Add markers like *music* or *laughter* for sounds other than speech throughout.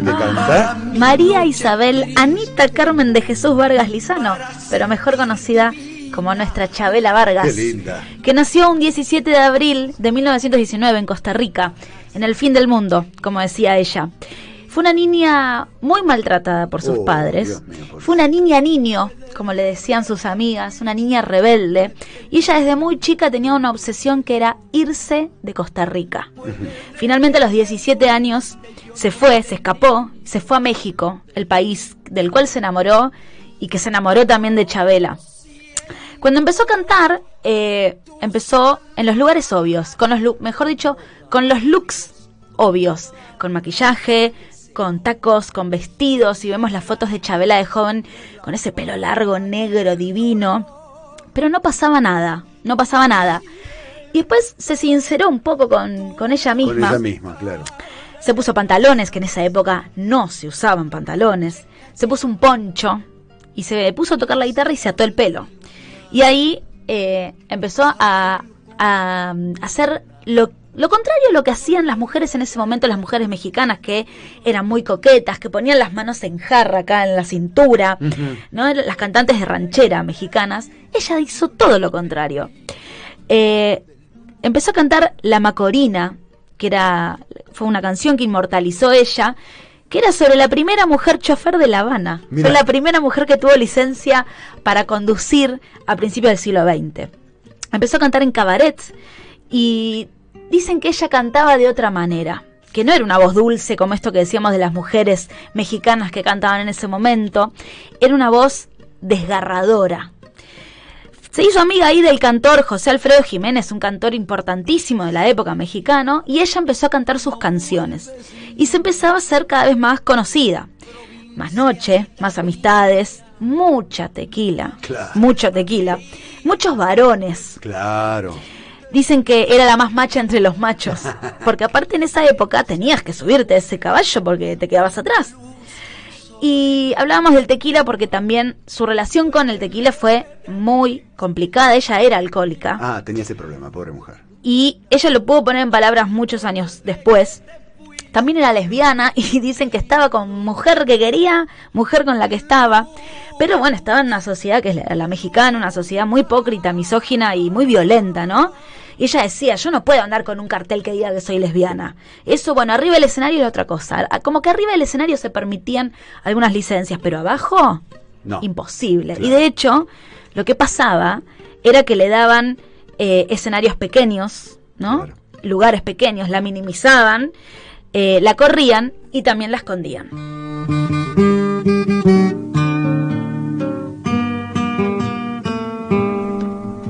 mujer que canta? María Isabel Anita Carmen de Jesús Vargas Lizano, pero mejor conocida como nuestra Chabela Vargas. Qué linda. Que nació un 17 de abril de 1919 en Costa Rica, en el fin del mundo, como decía ella. Fue una niña muy maltratada por sus Oh, padres. Dios mío, por Fue una niña niño, como le decían sus amigas, una niña rebelde. Y ella desde muy chica tenía una obsesión que era irse de Costa Rica. Finalmente a los 17 años se fue, se escapó, se fue a México, el país del cual se enamoró y que se enamoró también de Chabela. Cuando empezó a cantar, eh, empezó en los lugares obvios, con los mejor dicho, con los looks obvios, con maquillaje, con tacos, con vestidos, y vemos las fotos de Chabela de joven con ese pelo largo, negro, divino. Pero no pasaba nada, no pasaba nada. Y después se sinceró un poco con, con ella Con misma. ella misma, claro. Se puso pantalones, que en esa época no se usaban pantalones. Se puso un poncho y se puso a tocar la guitarra y se ató el pelo. Y ahí eh, empezó a, a hacer lo, lo contrario a lo que hacían las mujeres en ese momento, las mujeres mexicanas, que eran muy coquetas, que ponían las manos en jarra acá en la cintura, ¿no? Las cantantes de ranchera mexicanas. Ella hizo todo lo contrario. Eh, empezó a cantar La Macorina, que era fue una canción que inmortalizó ella, que era sobre la primera mujer chofer de La Habana. Fue la primera mujer que tuvo licencia para conducir a principios del siglo XX. Empezó a cantar en cabarets y dicen que ella cantaba de otra manera, que no era una voz dulce como esto que decíamos de las mujeres mexicanas que cantaban en ese momento, era una voz desgarradora. Se hizo amiga ahí del cantor José Alfredo Jiménez, un cantor importantísimo de la época mexicano, y ella empezó a cantar sus canciones. Y se empezaba a ser cada vez más conocida. Más noche, más amistades, mucha tequila, Claro. mucho tequila, muchos varones. Claro. Dicen que era la más macha entre los machos, *laughs* porque aparte en esa época tenías que subirte a ese caballo porque te quedabas atrás. Y hablábamos del tequila porque también su relación con el tequila fue muy complicada. Ella era alcohólica Ah, tenía ese problema, pobre mujer. y ella lo pudo poner en palabras muchos años después. También era lesbiana *laughs* y dicen que estaba con mujer que quería, mujer con la que estaba. Pero bueno, estaba en una sociedad que es la, la mexicana, una sociedad muy hipócrita, misógina y muy violenta, ¿no? Y ella decía, yo no puedo andar con un cartel que diga que soy lesbiana. Eso, bueno, arriba del escenario es otra cosa. Como que arriba del escenario se permitían algunas licencias, pero abajo, No. imposible. Claro. Y de hecho, lo que pasaba era que le daban eh, escenarios pequeños, ¿no? Claro. Lugares pequeños, la minimizaban, eh, la corrían y también la escondían.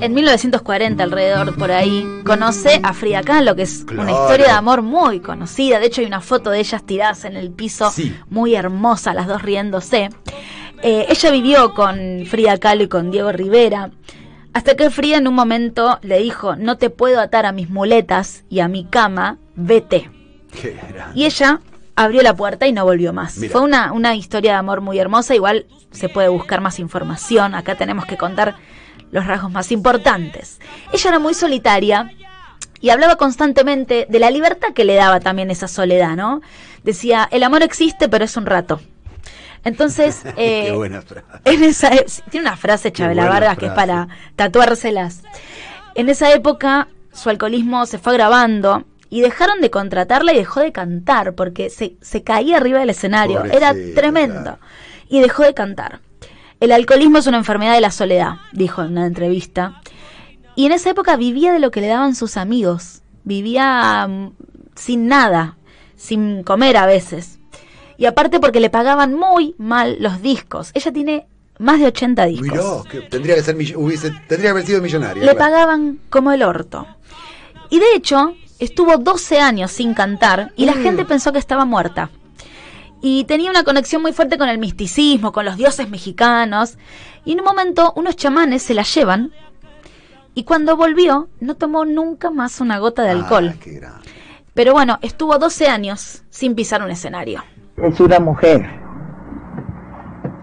En 1940, alrededor por ahí, conoce a Frida Kahlo, que es una historia de amor muy conocida. De hecho, hay una foto de ellas tiradas en el piso, Sí. muy hermosa, las dos riéndose. Eh, ella vivió con Frida Kahlo y con Diego Rivera, hasta que Frida en un momento le dijo, no te puedo atar a mis muletas y a mi cama, vete. Qué. Y ella abrió la puerta y no volvió más. Mira. Fue una, una historia de amor muy hermosa, igual se puede buscar más información, acá tenemos que contar los rasgos más importantes. Ella era muy solitaria y hablaba constantemente de la libertad que le daba también esa soledad, ¿no? Decía, el amor existe, pero es un rato. Entonces, *laughs* Qué eh, buena frase. en esa e- tiene una frase Chabela Vargas que es para tatuárselas. En esa época su alcoholismo se fue agravando y dejaron de contratarla y dejó de cantar porque se, se caía arriba del escenario. Era tremendo. Y dejó de cantar. El alcoholismo es una enfermedad de la soledad, dijo en una entrevista. Y en esa época vivía de lo que le daban sus amigos. Vivía mm, sin nada, sin comer a veces. Y aparte porque le pagaban muy mal los discos. Ella tiene más de 80 discos. Mirá, que tendría que ser hubiese, tendría que haber sido millonaria. Le claro. pagaban como el orto. Y de hecho, estuvo 12 años sin cantar y la Mm. gente pensó que estaba muerta. Y tenía una conexión muy fuerte con el misticismo, con los dioses mexicanos. Y en un momento unos chamanes se la llevan. Y cuando volvió, no tomó nunca más una gota de alcohol. Ah, qué grande. Pero bueno, estuvo 12 años sin pisar un escenario. Es una mujer,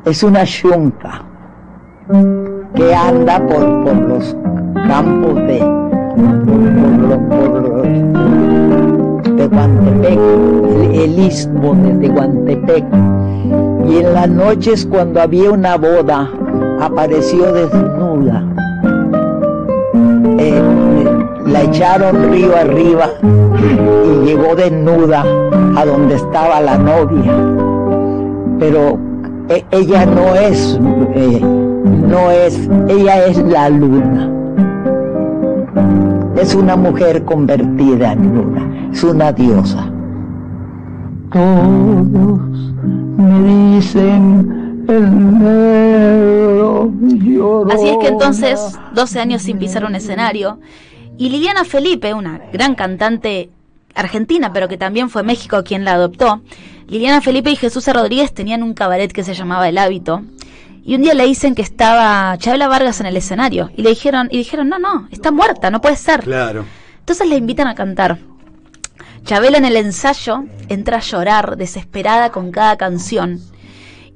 es una yunca que anda por, por los campos de, de Guantepec, el, istmo de Tehuantepec. Y en las noches cuando había una boda, apareció desnuda. Eh, la echaron río arriba y llegó desnuda a donde estaba la novia. Pero e- ella no es, eh, no es, ella es la luna. Es una mujer convertida en luna, es una diosa. Todos me dicen el negro llorona. Así es que entonces, 12 años sin pisar un escenario, y Liliana Felipe, una gran cantante argentina, pero que también fue México quien la adoptó, Liliana Felipe y Jesús Rodríguez tenían un cabaret que se llamaba El Hábito, y un día le dicen que estaba Chabela Vargas en el escenario, y le dijeron, y dijeron, no, no, está muerta, no puede ser. Claro. Entonces le invitan a cantar. Chabela en el ensayo entra a llorar, desesperada con cada canción.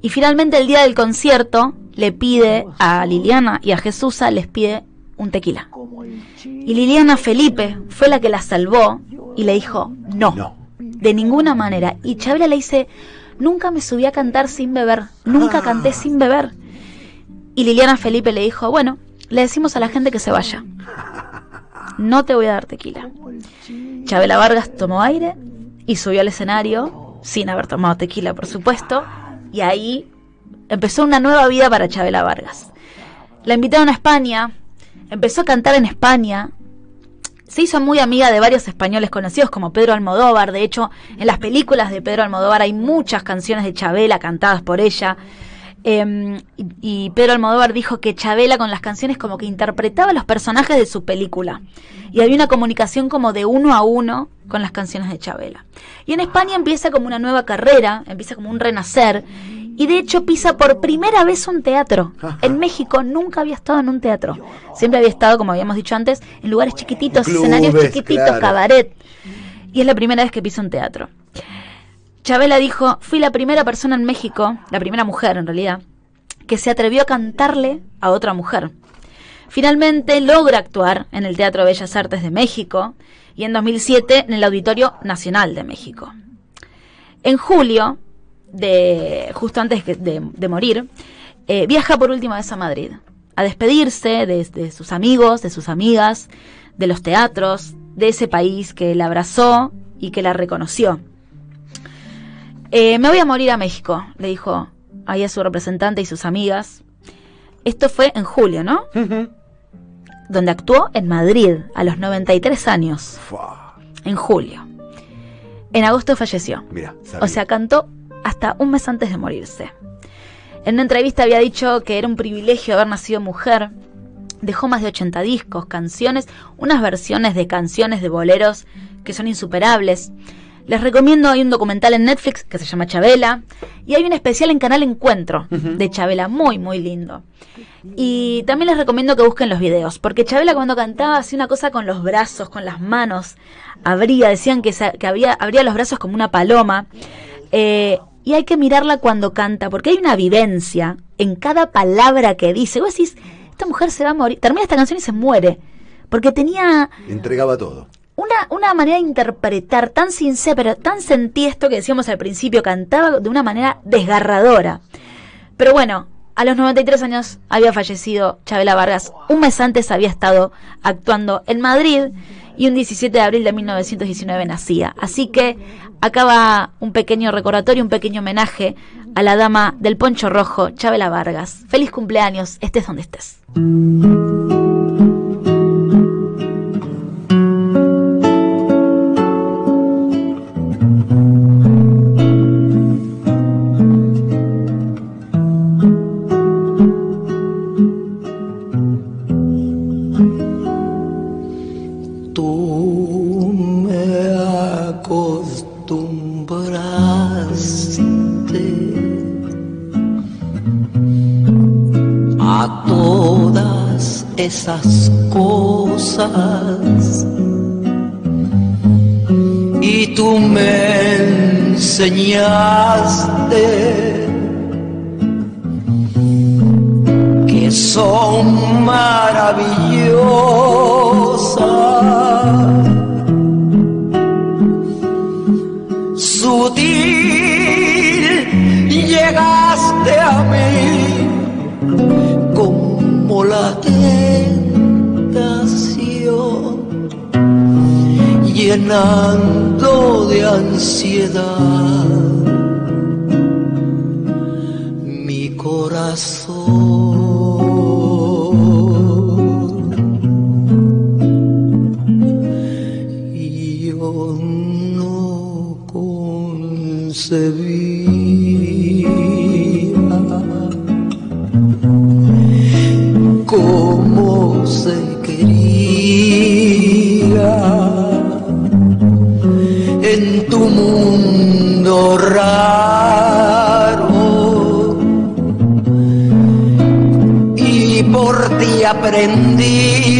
Y finalmente el día del concierto le pide a Liliana y a Jesusa, les pide un tequila. Y Liliana Felipe fue la que la salvó y le dijo, no, No. de ninguna manera. Y Chabela le dice, nunca me subí a cantar sin beber, nunca canté sin beber. Y Liliana Felipe le dijo, bueno, le decimos a la gente que se vaya. No te voy a dar tequila. Chabela Vargas tomó aire y subió al escenario, sin haber tomado tequila, por supuesto, y ahí empezó una nueva vida para Chabela Vargas. La invitaron a España, empezó a cantar en España, se hizo muy amiga de varios españoles conocidos como Pedro Almodóvar, de hecho, en las películas de Pedro Almodóvar hay muchas canciones de Chabela cantadas por ella. Eh, y, y Pedro Almodóvar dijo que Chabela con las canciones como que interpretaba los personajes de su película. Y había una comunicación como de uno a uno con las canciones de Chabela. Y en España empieza como una nueva carrera, empieza como un renacer. Y de hecho pisa por primera vez un teatro. En México nunca había estado en un teatro. Siempre había estado, como habíamos dicho antes, en lugares chiquititos, Clubes, escenarios chiquititos, claro. cabaret. Y es la primera vez que pisa un teatro. Chabela dijo, fui la primera persona en México, la primera mujer en realidad, que se atrevió a cantarle a otra mujer. Finalmente logra actuar en el Teatro Bellas Artes de México y en 2007 en el Auditorio Nacional de México. En julio, justo antes de, morir, eh, viaja por última vez a Madrid a despedirse de, de sus amigos, de sus amigas, de los teatros, de ese país que la abrazó y que la reconoció. Eh, me voy a morir a México, le dijo ahí a su representante y sus amigas. Esto fue en julio, ¿no? Donde actuó en Madrid a los 93 años, Fua. en julio. En agosto falleció. Mira, O sea, cantó hasta un mes antes de morirse. En una entrevista había dicho que era un privilegio haber nacido mujer. Dejó más de 80 discos, canciones, unas versiones de canciones de boleros que son insuperables. Les recomiendo, hay un documental en Netflix que se llama Chabela y hay un especial en Canal Encuentro de Chabela, muy, muy lindo. Y también les recomiendo que busquen los videos, porque Chabela cuando cantaba hacía una cosa con los brazos, con las manos, abría, decían que, se- que había, abría los brazos como una paloma. Eh, y hay que mirarla cuando canta, porque hay una vivencia en cada palabra que dice. Vos decís, esta mujer se va a morir, termina esta canción y se muere, porque tenía Entregaba todo. Una, manera de interpretar tan sincera, pero tan sentí esto que decíamos al principio, cantaba de una manera desgarradora. Pero bueno, a los 93 años había fallecido Chabela Vargas. Un mes antes había estado actuando en Madrid y un 17 de abril de 1919 nacía. Así que acaba un pequeño recordatorio, un pequeño homenaje a la dama del poncho rojo, Chabela Vargas. Feliz cumpleaños, estés donde estés. Tú me acostumbraste a todas esas cosas y tú me enseñaste que son maravillosas llenando de ansiedad raro y por ti aprendí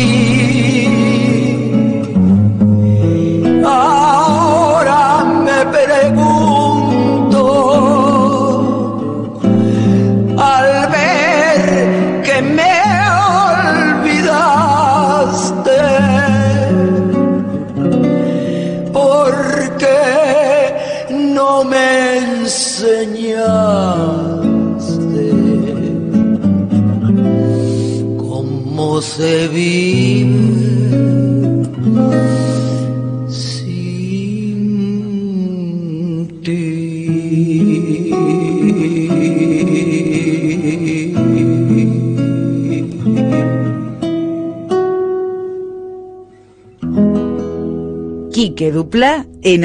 Quique Dupla en